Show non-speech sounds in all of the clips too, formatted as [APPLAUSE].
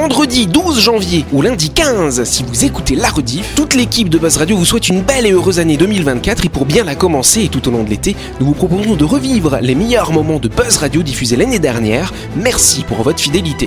vendredi 12 janvier ou lundi 15 si vous écoutez la rediff. Toute l'équipe de Buzz Radio vous souhaite une belle et heureuse année 2024 et pour bien la commencer tout au long de l'été, nous vous proposons de revivre les meilleurs moments de Buzz Radio diffusés l'année dernière. Merci pour votre fidélité.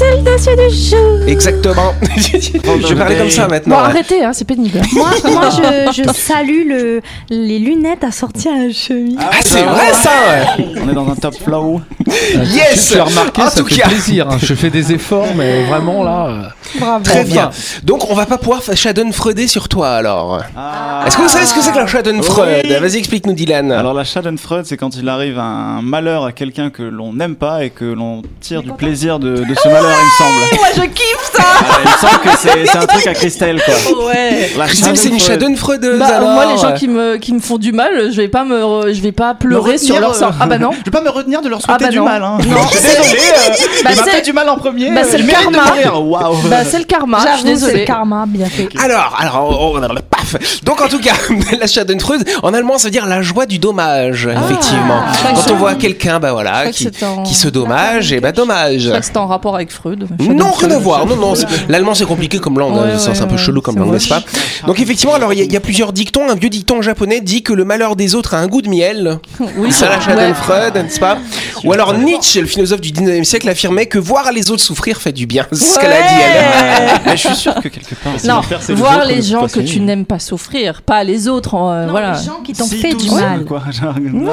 C'est le dossier du jour. Exactement. [LAUGHS] je vais parler comme ça Bon, maintenant. arrêtez, hein, c'est pénible. Moi, moi je, je salue le, les lunettes assorties à la chemise. Ah, c'est vrai ça ouais. On est dans un top flow. [LAUGHS] Yes Tu as remarqué, En ça tout fait cas. plaisir. hein. Je fais des efforts, mais vraiment là. euh, Bravo. Très bien. Donc on va pas pouvoir faire Schadenfreuder sur toi alors. Ah. Est-ce que vous savez ce que c'est que la Schadenfreude? Oui. Vas-y explique-nous Dylan. Alors la Schadenfreude, c'est quand il arrive un malheur à quelqu'un que l'on n'aime pas et que l'on tire du plaisir de, de ce malheur, il me. Moi, je kiffe ça Ah, il me semble que c'est c'est un truc à Christelle, quoi. Ouais La Christelle c'est une Schadenfreude. Schadenfreudeuse bah, alors. moi, les gens qui me, qui me font du mal, je vais pas, me, re- je vais pas pleurer retenir, sur leur sort. euh, Ah bah non. [LAUGHS] Je vais pas me retenir de leur souhaiter Ah bah du non. mal. Hein. Non, [LAUGHS] je suis c'est- désolé. euh, Bah, il m'a c'est- fait du mal en premier. bah, euh, c'est le karma. Waouh. Bah, c'est le karma, je suis J'avoue, c'est le désolée. karma, bien fait. [LAUGHS] Alors, alors, on, on- paf. Donc en tout cas, la Schadenfreude, en allemand, ça veut dire la joie du dommage, effectivement. crois que Quand c'est- on voit quelqu'un, bah voilà, qui, se dommage, et bah dommage. C'était en rapport avec Freud. Non, rien à voir. Non, non. C'est- L'allemand c'est compliqué comme langue. Ouais, hein, c'est ouais, un peu ouais, chelou comme langue, n'est-ce pas Donc effectivement, alors il y, a- il y a plusieurs dictons. Un vieux dicton japonais dit que le malheur des autres a un goût de miel. Oui, Ça, la ouais. Schadenfreude, n'est-ce pas Ou alors Nietzsche, le philosophe du 19e siècle, affirmait que voir les autres souffrir fait du bien. C'est ce qu'elle a dit. Elle. [LAUGHS] Mais je suis sûr que quelque part. Non, on faire, c'est voir les gens que tu n'aimes pas souffrir, pas les autres. euh, voilà. Les gens qui t'ont fait du mal. Quoi. Genre, non.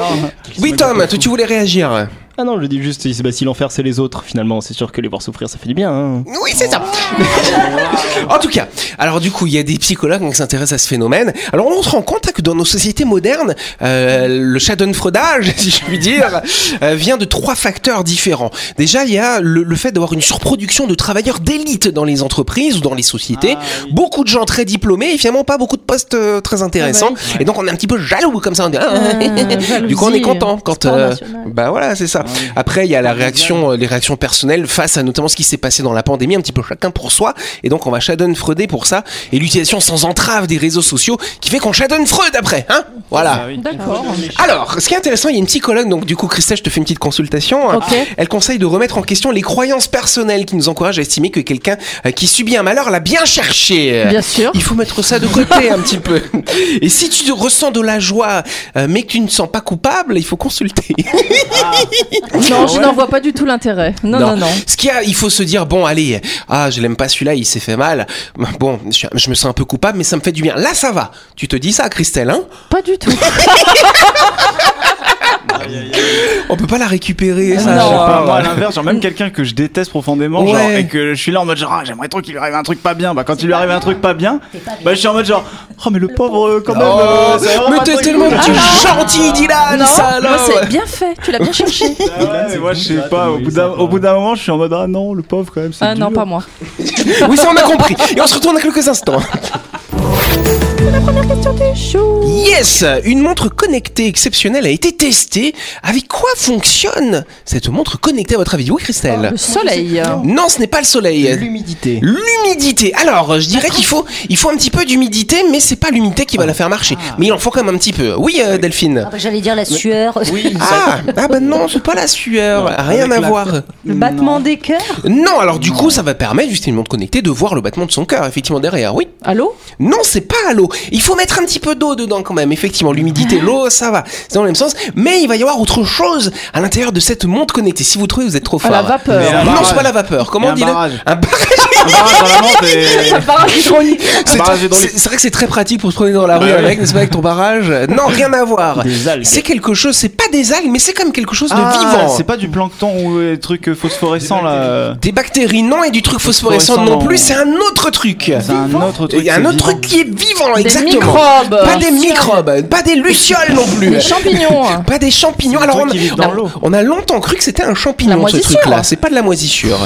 Oui, Tom, toi, tu voulais réagir Ah non, je dis juste, si, bah, si l'enfer c'est les autres, finalement, c'est sûr que les voir souffrir, ça fait du bien. hein. Oui, c'est ça. [LAUGHS] en tout cas, alors du coup, il y a des psychologues qui s'intéressent à ce phénomène. Alors on se rend compte hein, que dans nos sociétés modernes, euh, le schadenfreudage, [LAUGHS] si je puis dire, euh, vient de trois facteurs différents. Déjà, il y a le, le fait d'avoir une surproduction de travailleurs d'élite dans les entreprises ou dans les sociétés. Ah, oui. Beaucoup de gens très diplômés et finalement pas beaucoup de postes euh, très intéressants. Ah Et donc on est un petit peu jaloux comme ça. On dit, ah, Euh, du coup, on est content quand. euh, bah voilà, c'est ça. Après, il y a la réaction, euh, les réactions personnelles face à notamment ce qui s'est passé dans la pandémie, un petit peu chacun pour soi. Et donc, on va Schadenfreuder pour ça. Et l'utilisation sans entrave des réseaux sociaux qui fait qu'on Schadenfreude après, hein Voilà. Ah. D'accord. Alors, ce qui est intéressant, il y a une psychologue, donc du coup, Christelle, je te fais une petite consultation. Ok. Elle conseille de remettre en question les croyances personnelles qui nous encouragent à estimer que quelqu'un euh, qui subit un malheur l'a bien cherché. Bien sûr. Il faut mettre ça de côté un petit peu. [LAUGHS] Et si tu ressens de la joie, euh, mais que tu ne sens pas coupable, il faut consulter. [LAUGHS] Non, je n'en vois pas du tout l'intérêt. Non, non, non. Ce qu'il y a, il faut se dire bon, allez, ah, je l'aime pas celui-là, il s'est fait mal. Bon, je, je me sens un peu coupable, mais ça me fait du bien. Là, ça va. Tu te dis ça, Christelle, hein? Pas du tout. [LAUGHS] On peut pas la récupérer, Ah ça. non. Je sais pas, moi à l'inverse, genre même quelqu'un que je déteste profondément, Ouais. genre, et que je suis là en mode genre, ah, j'aimerais trop qu'il lui arrive un truc pas bien. Bah quand il lui arrive un truc pas bien, bah je suis en mode genre, oh mais le pauvre euh, quand même. Oh, euh, c'est vraiment mais t'es tellement cool. Ah gentil, Dylan, non, ça moi alors. c'est bien fait. Tu l'as bien cherché. Ah ouais, moi je sais pas, au bout d'un moment, je suis en mode ah non, le pauvre quand même, c'est Ah non, pas moi. [LAUGHS] Oui, ça on a compris. Et on se retourne dans quelques instants. Yes Une montre connectée exceptionnelle a été testée. Avec quoi fonctionne cette montre connectée à votre avis? Oui, Christelle Le soleil. Non, ce n'est pas le soleil. L'humidité. L'humidité. Alors, je dirais qu'il faut, il faut un petit peu d'humidité, mais c'est pas l'humidité qui va la faire marcher. Mais il en faut quand même un petit peu. Oui, euh, Delphine. Ah bah, J'allais dire la sueur. Oui, [LAUGHS] Ah, ah bah non, c'est pas la sueur. Rien à la- voir. Le battement des cœurs? Non, alors du coup, ça va permettre, juste une montre connectée, de voir le battement de son cœur, effectivement, derrière. Oui. Allô? Non, c'est pas à Il faut mettre un petit peu d'eau dedans quand même. Effectivement, l'humidité, l'eau, ça va. C'est dans le même sens. Mais il va y avoir autre chose à l'intérieur de cette montre connectée. Si vous trouvez, vous êtes trop À fort. la vapeur. Mais Non, c'est pas la vapeur. Comment on dit. Un barrage. Un barrage hydraulique. C'est vrai que c'est très pratique pour se promener dans la rue Bah ouais. avec, n'est-ce pas, avec ton barrage. Non, rien à voir. C'est quelque chose, c'est pas des algues, mais c'est comme quelque chose de Ah, vivant. C'est pas du plancton ou des trucs phosphorescents là. Des bactéries, non, et du truc phosphorescent non plus, c'est un autre truc. C'est un autre truc. Il y a un autre truc qui est vivant, Des exactement. microbes. Pas des microbes, pas des lucioles non plus. Des champignons. [LAUGHS] Pas des champignons. Alors on, a longtemps cru que c'était un champignon ce moisissure. truc-là. C'est pas de la moisissure.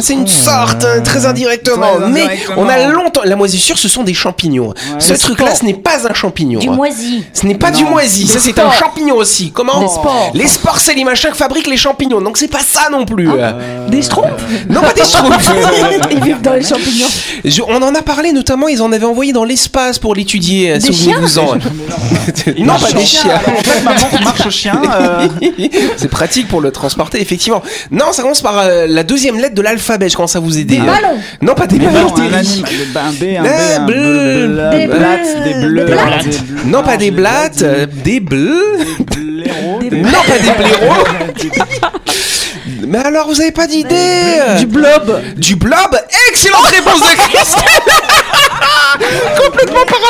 C'est une sorte, hein, très indirectement. Très mais indirectement. on a longtemps. La moisissure, ce sont des champignons. ce truc-là, ce n'est pas un champignon. Du hein. moisi. Ce n'est pas Non. du moisi, ça c'est un champignon aussi. Comment Les Les spores, c'est les machins que fabriquent les champignons, donc c'est pas ça non plus. Des schtroumpfs Non, pas des schtroumpfs. Ils vivent dans les champignons. Je- on en a parlé notamment, ils en avaient envoyé dans l'espace pour l'étudier. euh, Souvenez-vous-en. non, pas des chiens. En fait, ma montre marche au chien. euh, c'est pratique pour le transporter, effectivement. Non, ça commence par euh, la deuxième lettre de l'alphabet. Je commence à vous aider. Des Euh, ballons. Non, pas des ballons. un animal. Un B, un B, Ah, un bleu. bleu. Des blattes, bleus. Des bleus. Des blattes. des bleus. Non, pas des blattes, euh, des bleus. Des blaireaux. des- Non, pas des [LAUGHS] blaireaux. [LAUGHS] Mais alors, vous avez pas d'idée Du blob. Du blob Excellente réponse de Christelle [LAUGHS] Complètement par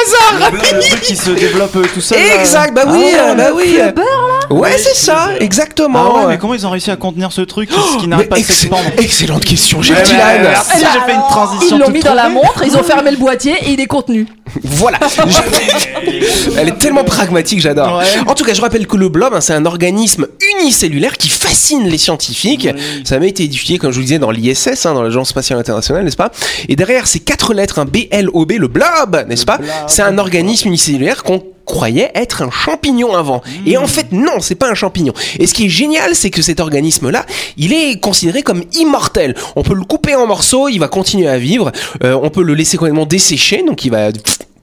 hasard Le qui se développe euh, tout seul. là. Exact, bah oui, Ah euh, bah oui. beurre, Ouais, c'est ça, exactement. Ah ouais, mais comment ils ont réussi à contenir ce truc qui Mais n'arrête pas de s'expandre excellente question, j'ai Dylan. j'ai fait une transition. Ils l'ont mis dans la montre, ils ont fermé le boîtier et il est contenu. [LAUGHS] Voilà. Elle est tellement pragmatique, j'adore. Ouais. En tout cas, je rappelle que le blob, hein, c'est un organisme unicellulaire qui fascine les scientifiques. Ça a même été étudié, comme je vous le disais, dans l'ISS, hein, dans l'Agence spatiale internationale, n'est-ce pas? Et derrière ces quatre lettres, un B-L-O-B, le blob, n'est-ce pas? C'est un organisme unicellulaire qu'on croyait être un champignon avant. Et en fait, non, c'est pas un champignon. Et ce qui est génial, c'est que cet organisme-là, il est considéré comme immortel. On peut le couper en morceaux, il va continuer à vivre. Euh, on peut le laisser complètement dessécher, donc il va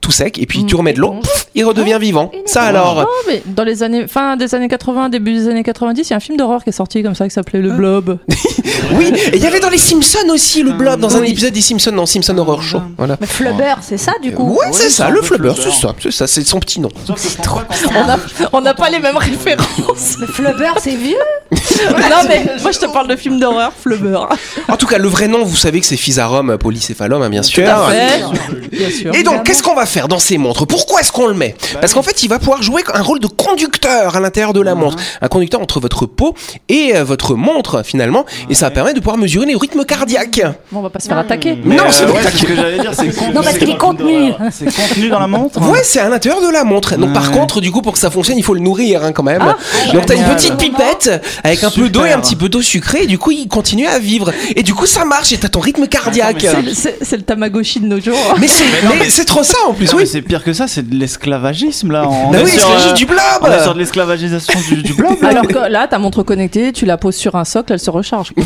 tout sec. Et puis tu remets de l'eau, pff, il redevient vivant. Ça alors. Non, mais dans les années, fin des années 80, début des années 90, il y a un film d'horreur qui est sorti comme ça qui s'appelait Le Blob. [LAUGHS] Oui, et il y avait dans les Simpsons aussi le blob, dans un épisode des Simpsons, dans Simpson Horror Show. Voilà. Mais Flubber, c'est ça du coup Ouais, c'est ça, le flubber, c'est ça, c'est ça, c'est son petit nom. On n'a pas les mêmes références. Mais Flubber, c'est vieux [LAUGHS] non, mais moi je te parle de film d'horreur, Flubber. En tout cas, le vrai nom, vous savez que c'est Physarum polycéphalum, hein, bien sûr. Tout à fait. Bien sûr. Et donc, qu'est-ce qu'on va faire dans ces montres Pourquoi est-ce qu'on le met Parce qu'en fait, il va pouvoir jouer un rôle de conducteur à l'intérieur de la montre. Un conducteur entre votre peau et euh, votre montre, finalement. Et ça va permettre de pouvoir mesurer les rythmes cardiaques. Bon, on va pas se faire attaquer. Mais, Non, euh, c'est ouais, ce que j'allais dire. C'est [LAUGHS] con- Non, parce qu'il est contenu. C'est contenu dans la montre. Ouais, c'est à l'intérieur de la montre. Donc, par contre, du coup, pour que ça fonctionne, il faut le nourrir hein, quand même. Donc, t'as une petite pipette avec un peu d'eau et un petit peu d'eau sucrée. Et du coup, il continue à vivre. Et du coup, ça marche et t'as ton rythme cardiaque. C'est le- Tamagotchi de nos jours. Mais c'est mais c'est trop ça en plus, Non, mais oui. c'est pire que ça, c'est de l'esclavagisme là. On Bah est oui, sur, c'est euh, du blob. On est sur de l'esclavagisation du, du blob. là. Alors que là, ta montre connectée, tu la poses sur un socle, elle se recharge. Bah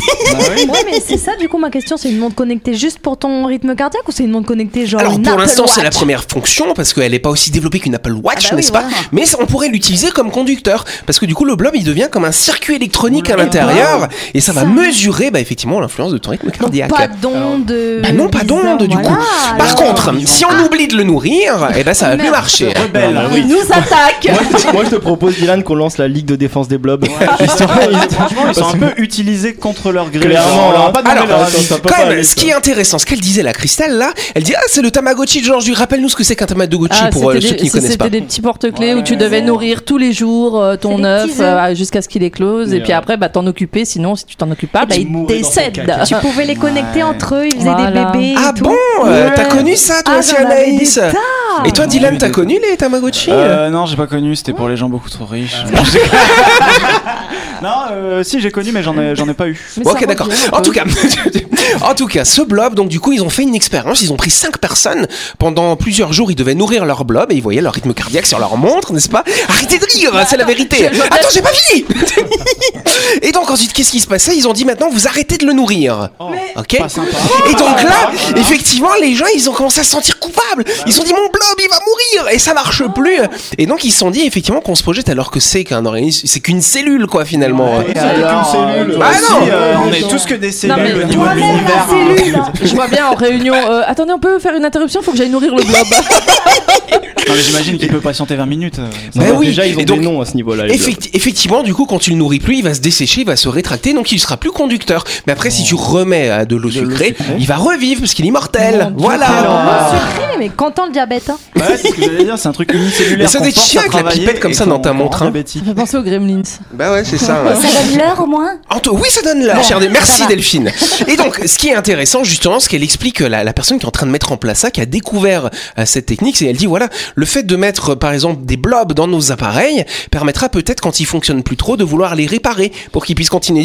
oui. Ouais, mais c'est ça du coup ma question. C'est une montre connectée juste pour ton rythme cardiaque ou c'est une montre connectée genre Alors une pour l'instant c'est la première fonction parce qu'elle n'est pas aussi développée qu'une Apple Watch, Ah bah oui, n'est-ce pas voilà. Mais on pourrait l'utiliser comme conducteur parce que du coup le blob il devient comme un circuit électronique à l'intérieur et ça va mesurer bah, effectivement l'influence de ton rythme Donc cardiaque. pas d'onde. Bah non, pas d'onde du voilà, coup. Par contre, si on oublie de le nourrir, eh ben ça va plus marcher. Rebelle. Ah, Il nous attaque moi, moi, je te propose, Dylan, qu'on lance la Ligue de défense des blobs. [LAUGHS] Franchement, ils sont un peu utilisés contre leur gré. Clairement, on leur a pas demandé Alors, leur avis. ça peut Quand pas même, aller, ce ça. qui est intéressant, ce qu'elle disait la Christelle là, elle dit ah c'est le Tamagotchi de Georges. Rappelle-nous ce que c'est qu'un Tamagotchi Ah, pour euh, ceux qui ne connaissent pas. C'était des petits porte-clés où tu devais nourrir tous les jours euh, ton œuf euh, jusqu'à ce qu'il éclose et puis après bah t'en occuper sinon si tu t'en occupes pas bah il décède. Tu pouvais les connecter Ouais. entre eux, ils faisaient des bébés. et Ah bon euh, Ouais. T'as connu ça toi Ah, aussi Anaïs. Et toi Ah, Dylan t'as connu les Tamagotchi Euh, non, j'ai pas connu, c'était pour les gens beaucoup trop riches. [LAUGHS] non, [LAUGHS] euh, si j'ai connu, mais j'en ai, j'en ai pas eu. Ok, d'accord. En tout cas, [LAUGHS] en tout cas, ce blob, donc du coup, ils ont fait une expérience. Ils ont pris cinq personnes pendant plusieurs jours. Ils devaient nourrir leur blob et ils voyaient leur rythme cardiaque sur leur montre, n'est-ce pas? Arrêtez de rire, c'est la vérité. Attends, j'ai pas fini. [LAUGHS] et donc ensuite, qu'est-ce qui se passait? Ils ont dit maintenant, vous arrêtez de le nourrir. Ok. Pas sympa. Et donc là, effectivement, les gens, ils ont commencé à se sentir coupables. Ils se sont dit, mon blob, il va mourir. Et ça marche plus. Et donc, ils se sont dit, effectivement, qu'on se projette alors que c'est qu'un organisme, c'est qu'une cellule, quoi, finalement. Et alors, cellule. toi Ah aussi, non. euh, on est tous que des cellules mais au niveau de l'univers. [LAUGHS] Je vois bien en réunion. euh, attendez, on peut faire une interruption Faut que j'aille nourrir le blob. [LAUGHS] J'imagine qu'il peut patienter 20 minutes. va. oui. Déjà, ils ont donc, des noms à ce niveau-là. Effecti- effectivement, du coup, quand tu le nourris plus, il va se dessécher, il va se rétracter, donc il sera plus conducteur. Mais après, si tu remets de l'eau sucrée, il va revivre parce qu'il est immortel. Voilà. Sucré, mais qu'entend le diabète hein Ouais, c'est ce que j'allais dire, c'est un truc unicellulaire. Ça force chiant à avec la pipette comme ça dans ta montre, hein. diabétique. Je pense aux gremlins. Bah ouais, c'est ça. Ça donne l'heure au moins Anto, oui, ça donne l'heure, Merci ça. Delphine. Et donc, ce qui est intéressant, justement, ce qu'elle explique, euh, la, la personne qui est en train de mettre en place ça, qui a découvert euh, cette technique, c'est elle dit voilà, le fait de mettre, euh, par exemple, des blobs dans nos appareils permettra peut-être, quand ils fonctionnent plus trop, de vouloir les réparer pour qu'ils puissent continuer.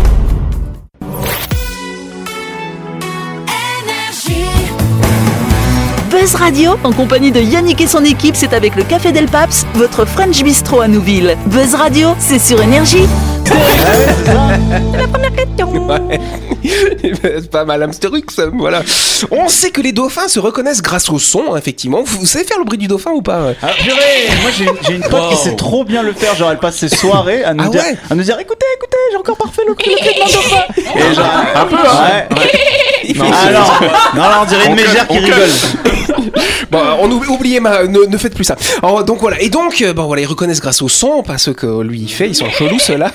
Buzz Radio, en compagnie de Yannick et son équipe, c'est avec le Café Del Paps, votre French Bistro à Nouville. Buzz Radio, c'est sur Énergie. [LAUGHS] [LAUGHS] C'est pas mal, Hamsterux, voilà. On sait que les dauphins se reconnaissent grâce au son, effectivement. Vous, savez faire le bruit du dauphin ou pas? Ah, purée Moi j'ai une pote qui sait trop bien le faire, genre elle passe ses soirées à nous, Ah dire, ouais? à nous dire écoutez, écoutez, j'ai encore parfait le cri [LAUGHS] le cri de mon dauphin Et genre, un peu hein Ouais. Ah [LAUGHS] non, non, non, on dirait une mégère qui rigole [LAUGHS] Bon, on oublie, oubliez ma, ne, ne faites plus ça. Alors, donc voilà. Et donc, euh, bon voilà, ils reconnaissent grâce au son, pas ce que lui il fait, ils sont chelous ceux-là.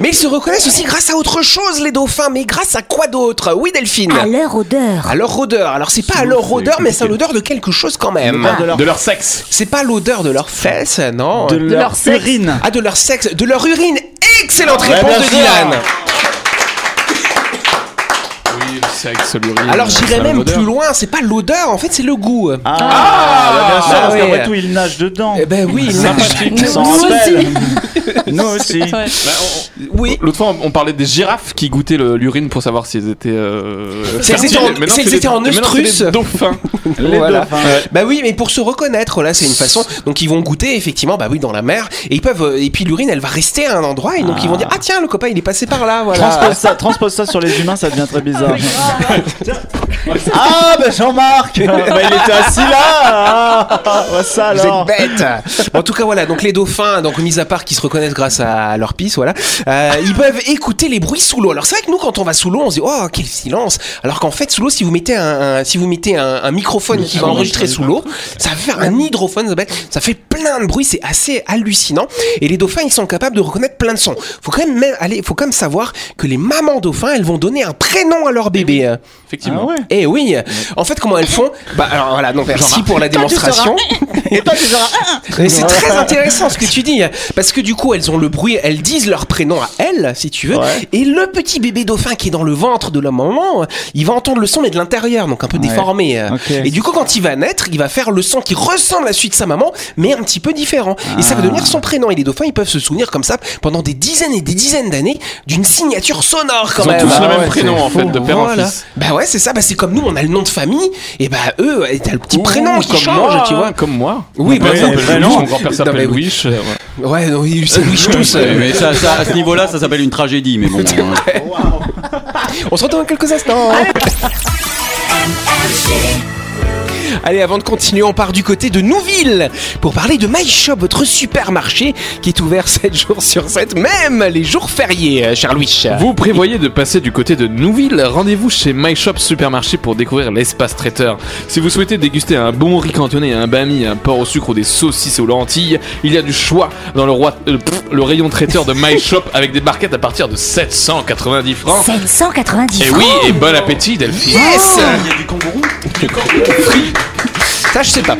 Mais ils se reconnaissent aussi grâce à autre chose, les dauphins. Mais grâce à quoi d'autre? Oui, Delphine. À leur odeur. À leur odeur. Alors c'est pas à leur odeur, mais c'est à l'odeur de quelque chose quand même. de leur, De leur sexe. C'est pas l'odeur de leurs fesses, non. de leur urine Ah, de leur sexe, de leur urine. Excellente réponse de. Dylan. Le. Alors ça j'irais même plus loin. C'est pas l'odeur, en fait, c'est le goût. Ah, bah, bien sûr, Ah, parce ouais. qu'après tout il nage dedans Eh ben oui, il Sympathique, nage. on s'en Nous rappelle [LAUGHS] Nous aussi Ouais. Bah, on- Oui. L'autre fois, on on parlait des girafes qui goûtaient le- l'urine pour savoir s'ils étaient. Euh, Si elles étaient en- si elles étaient les- en dauphins. [LAUGHS] Les Voilà. dauphins Bah oui, mais pour se reconnaître, là, c'est une façon. Donc ils vont goûter effectivement, bah oui, dans la mer, et ils peuvent. euh, Et puis l'urine, elle va rester à un endroit, et donc ils vont dire, ah tiens, le copain, il est passé par là, voilà. Transpose ça, [LAUGHS] transpose ça sur les humains, ça devient très bizarre. ah, bah Jean-Marc Bah il était assis là ah, bah, ça Vous alors êtes bêtes. en tout cas, voilà. Donc les dauphins, donc mis à part qui se reconnaissent grâce à leur pisse, voilà, euh, ils peuvent écouter les bruits sous l'eau. Alors c'est vrai que nous, quand on va sous l'eau, on se dit, oh quel silence. Alors qu'en fait, sous l'eau, si vous mettez un, un- si vous mettez un, un microphone qui va enregistrer sous l'eau, ça va faire un hydrophone, ça fait plein de bruit. C'est assez hallucinant. Et les dauphins, ils sont capables de reconnaître plein de sons. Faut quand même, aller, faut quand même savoir que les mamans dauphins, elles vont donner un prénom à leur bébé. Ah Effectivement. ouais Eh oui. En fait, comment elles font? Bah alors voilà. Donc merci pour la démonstration. Et toi tu seras c'est très intéressant ce que tu dis, parce que du coup elles ont le bruit, elles disent leur prénom à elles, si tu veux, Ouais. et le petit bébé dauphin qui est dans le ventre de la maman, il va entendre le son mais de l'intérieur, donc un peu Ouais. déformé. Et du coup quand il va naître, il va faire le son qui ressemble à celui de sa maman, mais un petit peu différent. Et ça va Ah. devenir son prénom. Et les dauphins, ils peuvent se souvenir comme ça pendant des dizaines et des dizaines d'années d'une signature sonore quand Ils ont même. tous Ah le ouais, même prénom en fait, de père en Voilà. fils. Bah ouais, c'est ça. Bah c'est comme nous, on a le nom de famille, et bah eux, t'as le petit prénom qui comme change, moi, tu vois. Comme moi. Oui, bah père oui, bah. Mon grand-père s'appelle oui. Louis. euh, ouais. Non, ils s'élouchent tous. Mais ça, ça, à ce niveau-là, ça s'appelle une tragédie, mais bon. hein. On se retrouve dans quelques instants. Allez, [LAUGHS] avant de continuer, on part du côté de Nouville pour parler de MyShop, votre supermarché qui est ouvert [LAUGHS] 7 jours sur 7, même les jours fériés, euh, cher Louis. Vous prévoyez de passer du côté de Nouville Rendez-vous chez My Shop Supermarché pour découvrir l'espace traiteur. Si vous souhaitez déguster un bon riz cantonné, un bami, un porc au sucre ou des saucisses aux lentilles, il y a du choix dans le, roi- euh, pff, le rayon traiteur de My Shop [LAUGHS] avec des barquettes à partir de 790 francs. 790 Et francs. oui, et bon appétit Delphine Yes Il y a du kangourou Ça, je sais pas.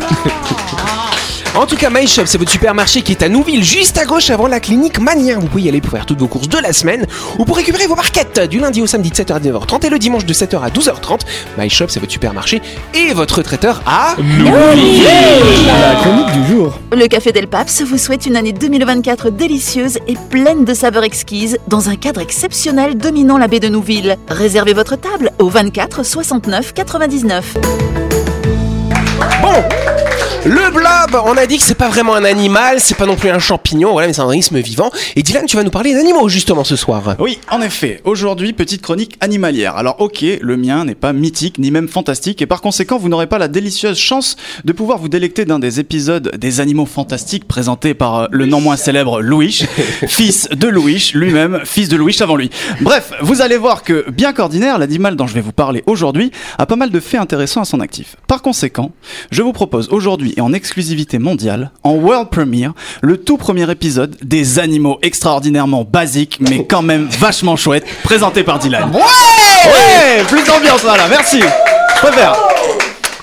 En tout cas, MyShop, c'est votre supermarché qui est à Nouville, juste à gauche avant la clinique Mania. Vous pouvez y aller pour faire toutes vos courses de la semaine ou pour récupérer vos barquettes du lundi au samedi de 7h à 9h30 et le dimanche de 7h à 12h30. MyShop, c'est votre supermarché et votre traiteur à La chronique du jour. Le Café Del Paps vous souhaite une année 2024 délicieuse et pleine de saveurs exquises dans un cadre exceptionnel dominant la baie de Nouville. Réservez votre table au 24 69 99. Bon le blob, on a dit que c'est pas vraiment un animal, c'est pas non plus un champignon, voilà, mais c'est un organisme vivant. Et Dylan, tu vas nous parler d'animaux justement ce soir. Oui, en effet. Aujourd'hui, petite chronique animalière. Alors, ok, le mien n'est pas mythique ni même fantastique, et par conséquent, vous n'aurez pas la délicieuse chance de pouvoir vous délecter d'un des épisodes des animaux fantastiques présentés par euh, le non moins célèbre Louis, [LAUGHS] fils de Louis, lui-même, fils de Louis avant lui. Bref, vous allez voir que, bien qu'ordinaire, l'animal dont je vais vous parler aujourd'hui a pas mal de faits intéressants à son actif. Par conséquent, je vous propose aujourd'hui et en exclusivité mondiale, en world premiere, le tout premier épisode des animaux extraordinairement basiques, mais quand même vachement chouettes, présenté par Dylan. Ouais Ouais Plus d'ambiance, voilà, merci Je préfère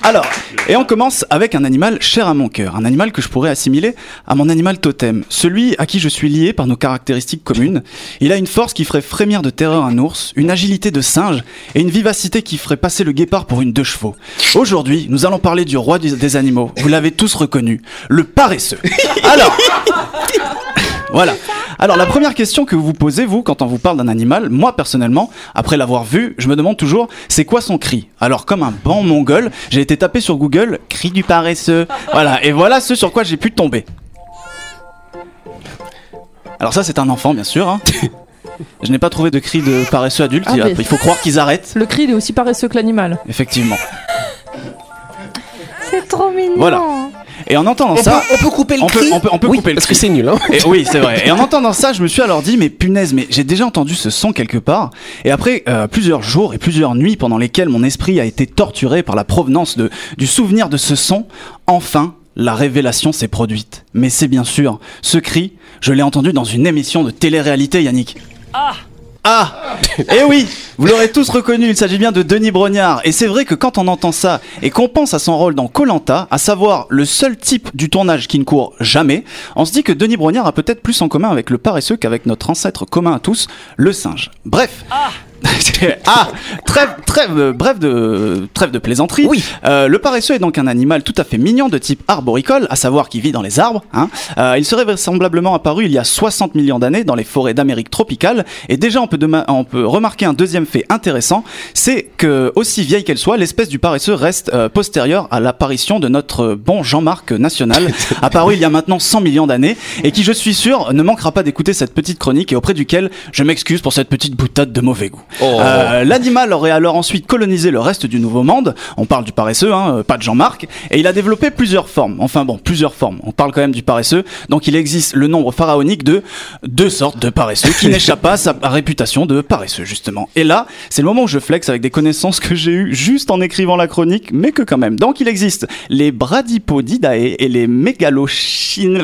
Alors, et on commence avec un animal cher à mon cœur, un animal que je pourrais assimiler à mon animal totem, celui à qui je suis lié par nos caractéristiques communes. Il a une force qui ferait frémir de terreur un ours, une agilité de singe et une vivacité qui ferait passer le guépard pour une deux chevaux. Aujourd'hui, nous allons parler du roi des animaux. Vous l'avez tous reconnu, le paresseux. Alors, [LAUGHS] voilà. Alors la première question que vous vous posez, vous, quand on vous parle d'un animal, moi personnellement, après l'avoir vu, je me demande toujours, c'est quoi son cri? Alors comme un bon mongol, j'ai été tapé sur Google, cri du paresseux. Voilà, et voilà ce sur quoi j'ai pu tomber. Alors ça c'est un enfant bien sûr. hein. Je n'ai pas trouvé de cri de paresseux adulte, Ah, il faut croire qu'ils arrêtent, Le cri, il est aussi paresseux que l'animal. effectivement. C'est trop mignon. Voilà. Et en entendant On, ça... peut, on peut couper le on peut- cri on peut- on peut Oui, couper le parce cri. que c'est nul. Hein. Et oui, c'est vrai. Et en entendant ça, je me suis alors dit, mais punaise, mais j'ai déjà entendu ce son quelque part. Et après euh, plusieurs jours et plusieurs nuits pendant lesquelles mon esprit a été torturé par la provenance de, du souvenir de ce son, enfin, la révélation s'est produite. Mais c'est bien sûr, ce cri, je l'ai entendu dans une émission de télé-réalité, Yannick. Ah ah Eh oui Vous l'aurez tous reconnu, il s'agit bien de Denis Brognard. Et c'est vrai que quand on entend ça et qu'on pense à son rôle dans Colanta, à savoir le seul type du tournage qui ne court jamais, on se dit que Denis Brognard a peut-être plus en commun avec le paresseux qu'avec notre ancêtre commun à tous, le singe. Bref ah, [LAUGHS] trêve, trêve, euh, bref de, trêve de plaisanterie. Oui. Euh, le paresseux est donc un animal tout à fait mignon de type arboricole, à savoir qui vit dans les arbres. hein. Euh, il serait vraisemblablement apparu il y a 60 millions d'années dans les forêts d'Amérique tropicale. Et déjà, on peut, on peut remarquer un deuxième fait intéressant, c'est que aussi vieille qu'elle soit, l'espèce du paresseux reste euh, postérieure à l'apparition de notre bon Jean-Marc National, [LAUGHS] apparu il y a maintenant 100 millions d'années, et qui, je suis sûr, ne manquera pas d'écouter cette petite chronique et auprès duquel je m'excuse pour cette petite boutade de mauvais goût. Oh. Euh, L'animal aurait alors ensuite colonisé le reste du Nouveau Monde. On parle du paresseux, hein, euh, pas de Jean-Marc. Et il a développé plusieurs formes. Enfin bon, plusieurs formes. On parle quand même du paresseux. Donc il existe le nombre pharaonique de deux sortes de paresseux qui [LAUGHS] n'échappent pas à sa réputation de paresseux, justement. Et là, c'est le moment où je flex avec des connaissances que j'ai eues juste en écrivant la chronique, mais que quand même. Donc il existe les Bradipodidae et les Mégalochines.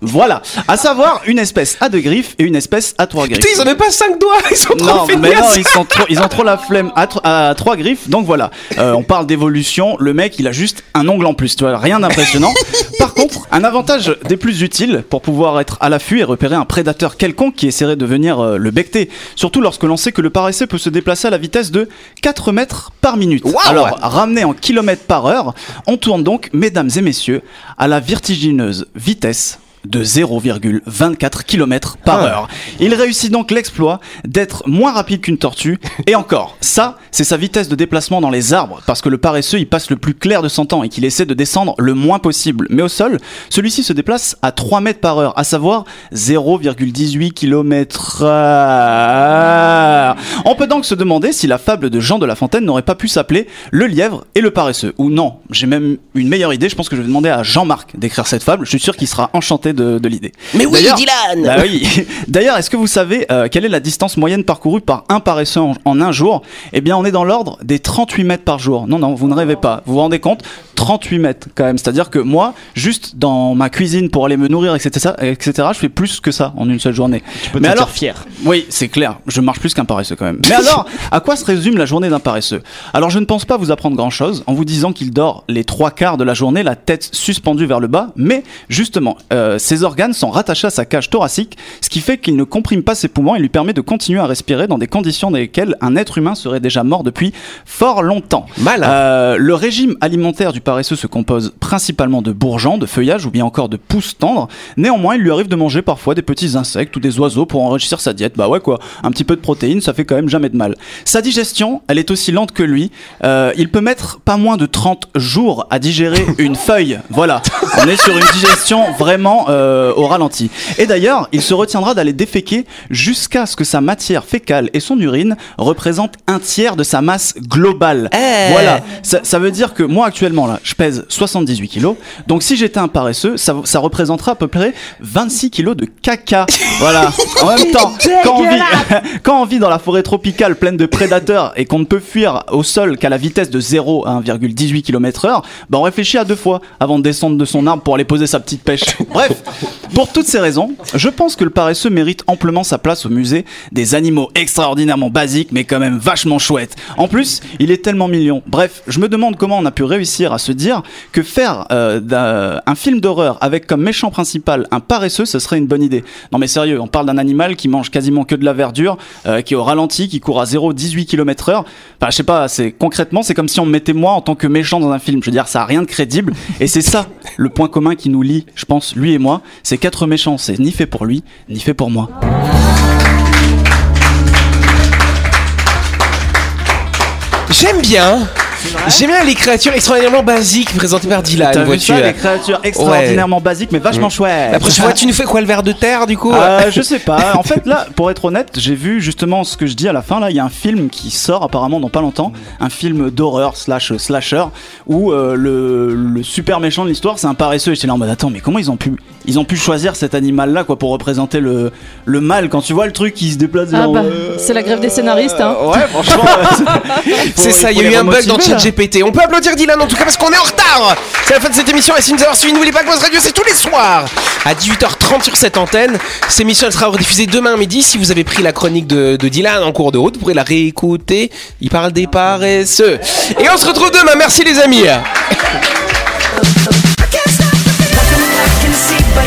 Voilà. À savoir une espèce à deux griffes et une espèce à trois griffes. Putain, ils ont même pas 5 doigts, ils sont trop Non, mais non, feignasses. Ils, sont trop, ils ont trop la flemme à, tro- à trois griffes. Donc voilà, Euh, on parle d'évolution. Le mec, il a juste un ongle en plus. Tu vois, rien d'impressionnant. Par contre, un avantage des plus utiles pour pouvoir être à l'affût et repérer un prédateur quelconque qui essaierait de venir euh, le becter. Surtout lorsque l'on sait que le paresseux peut se déplacer à la vitesse de 4 mètres par minute. Alors, ramené en kilomètres par heure, on tourne donc, mesdames et messieurs, à la vertigineuse vitesse de 0,24 km par Ah. heure. Il réussit donc l'exploit d'être moins rapide qu'une tortue. Et encore, ça, c'est sa vitesse de déplacement dans les arbres, parce que le paresseux, il passe le plus clair de son temps et qu'il essaie de descendre le moins possible. Mais au sol, celui-ci se déplace à 3 mètres par heure, à savoir 0,18 km heure. On peut donc se demander si la fable de Jean de La Fontaine n'aurait pas pu s'appeler Le lièvre et le paresseux. Ou non, j'ai même une meilleure idée, je pense que je vais demander à Jean-Marc d'écrire cette fable, je suis sûr qu'il sera enchanté de, de l'idée. Mais oui, D'ailleurs- Dylan bah oui. [LAUGHS] D'ailleurs, est-ce que vous savez euh, quelle est la distance moyenne parcourue par un paresseux en, en un jour? Eh bien, on est dans l'ordre des 38 mètres par jour. Non, non, vous ne rêvez pas. Vous vous rendez compte? 38 mètres quand même. C'est-à-dire que moi, juste dans ma cuisine pour aller me nourrir, etc., etc., je fais plus que ça en une seule journée. Tu peux Mais te alors, sentir fier. oui, c'est clair. Je marche plus qu'un paresseux quand même. Mais alors, à quoi se résume la journée d'un paresseux? Alors, je ne pense pas vous apprendre grand-chose en vous disant qu'il dort les trois quarts de la journée, la tête suspendue vers le bas. Mais justement, euh, ses organes sont rattachés à sa cage thoracique, ce qui fait qu'il ne comprime pas ses poumons et lui permet de continuer à respirer dans des conditions dans lesquelles un être humain serait déjà mort depuis fort longtemps. Malin. Euh, le régime alimentaire du paresseux se compose principalement de bourgeons, de feuillages ou bien encore de pousses tendres. Néanmoins, il lui arrive de manger parfois des petits insectes ou des oiseaux pour enrichir sa diète. Bah ouais quoi, un petit peu de protéines, ça fait quand même jamais de mal. Sa digestion, elle est aussi lente que lui. Euh, il peut mettre pas moins de 30 jours à digérer une feuille. Voilà, on est sur une digestion vraiment euh, au ralenti. Et d'ailleurs, il se retiendra d'aller déféquer jusqu'à ce que sa matière fécale et son urine représentent un tiers de sa masse globale. Eh. Voilà, ça, ça veut dire que moi actuellement là, je pèse 78 kilos. Donc si j'étais un paresseux, ça, ça représentera à peu près 26 kilos de caca. [LAUGHS] Voilà. En même temps, quand on, vit, [LAUGHS] quand on vit dans la forêt tropicale pleine de prédateurs et qu'on ne peut fuir au sol qu'à la vitesse de 0 à 1,18 km heure, bah on réfléchit à deux fois avant de descendre de son arbre pour aller poser sa petite pêche. [LAUGHS] Bref, [LAUGHS] Pour toutes ces raisons, je pense que le paresseux mérite amplement sa place au musée des animaux extraordinairement basiques mais quand même vachement chouettes. En plus, il est tellement mignon. Bref, je me demande comment on a pu réussir à se dire que faire euh, un film d'horreur avec comme méchant principal un paresseux, ce serait une bonne idée. Non mais sérieux, on parle d'un animal qui mange quasiment que de la verdure, euh, qui est au ralenti, qui court à 0,18 km heure. Enfin, je sais pas, concrètement, c'est comme si on me mettait moi en tant que méchant dans un film. Je veux dire, ça a rien de crédible. Et c'est ça, le point commun qui nous lie, je pense, lui et moi, c'est qu'être méchant, c'est ni fait pour lui, ni fait pour moi. J'aime bien. J'aime bien les créatures extraordinairement basiques présentées par Dylan. T'as vu ça, euh. les créatures extraordinairement basiques, mais vachement chouettes. La prochaine fois, [LAUGHS] tu nous fais quoi le ver de terre du coup? Euh, je sais pas. En fait, là, pour être honnête, j'ai vu justement ce que je dis à la fin. Là, il y a un film qui sort apparemment dans pas longtemps, un film d'horreur slash slasher où euh, le, le super méchant de l'histoire, c'est un paresseux. Et j'étais là en mode attends, mais comment ils ont pu, ils ont pu choisir cet animal-là quoi pour représenter le le mal quand tu vois le truc qui se déplace. Ah genre, bah, euh, c'est la grève des scénaristes. Hein. Ouais, franchement. [LAUGHS] euh, C'est ça, il y a eu un bug dans. ChatGPT. On peut applaudir Dylan en tout cas parce qu'on est en retard. C'est la fin de cette émission. Et si vous nous avez suivi, n'oubliez pas que Buzz Radio, c'est tous les soirs à 18h30 sur cette antenne. Cette émission elle sera rediffusée demain à midi. Si vous avez pris la chronique de, de Dylan en cours de route, vous pourrez la réécouter. Il parle des paresseux. Et on se retrouve demain. Merci les amis. [LAUGHS]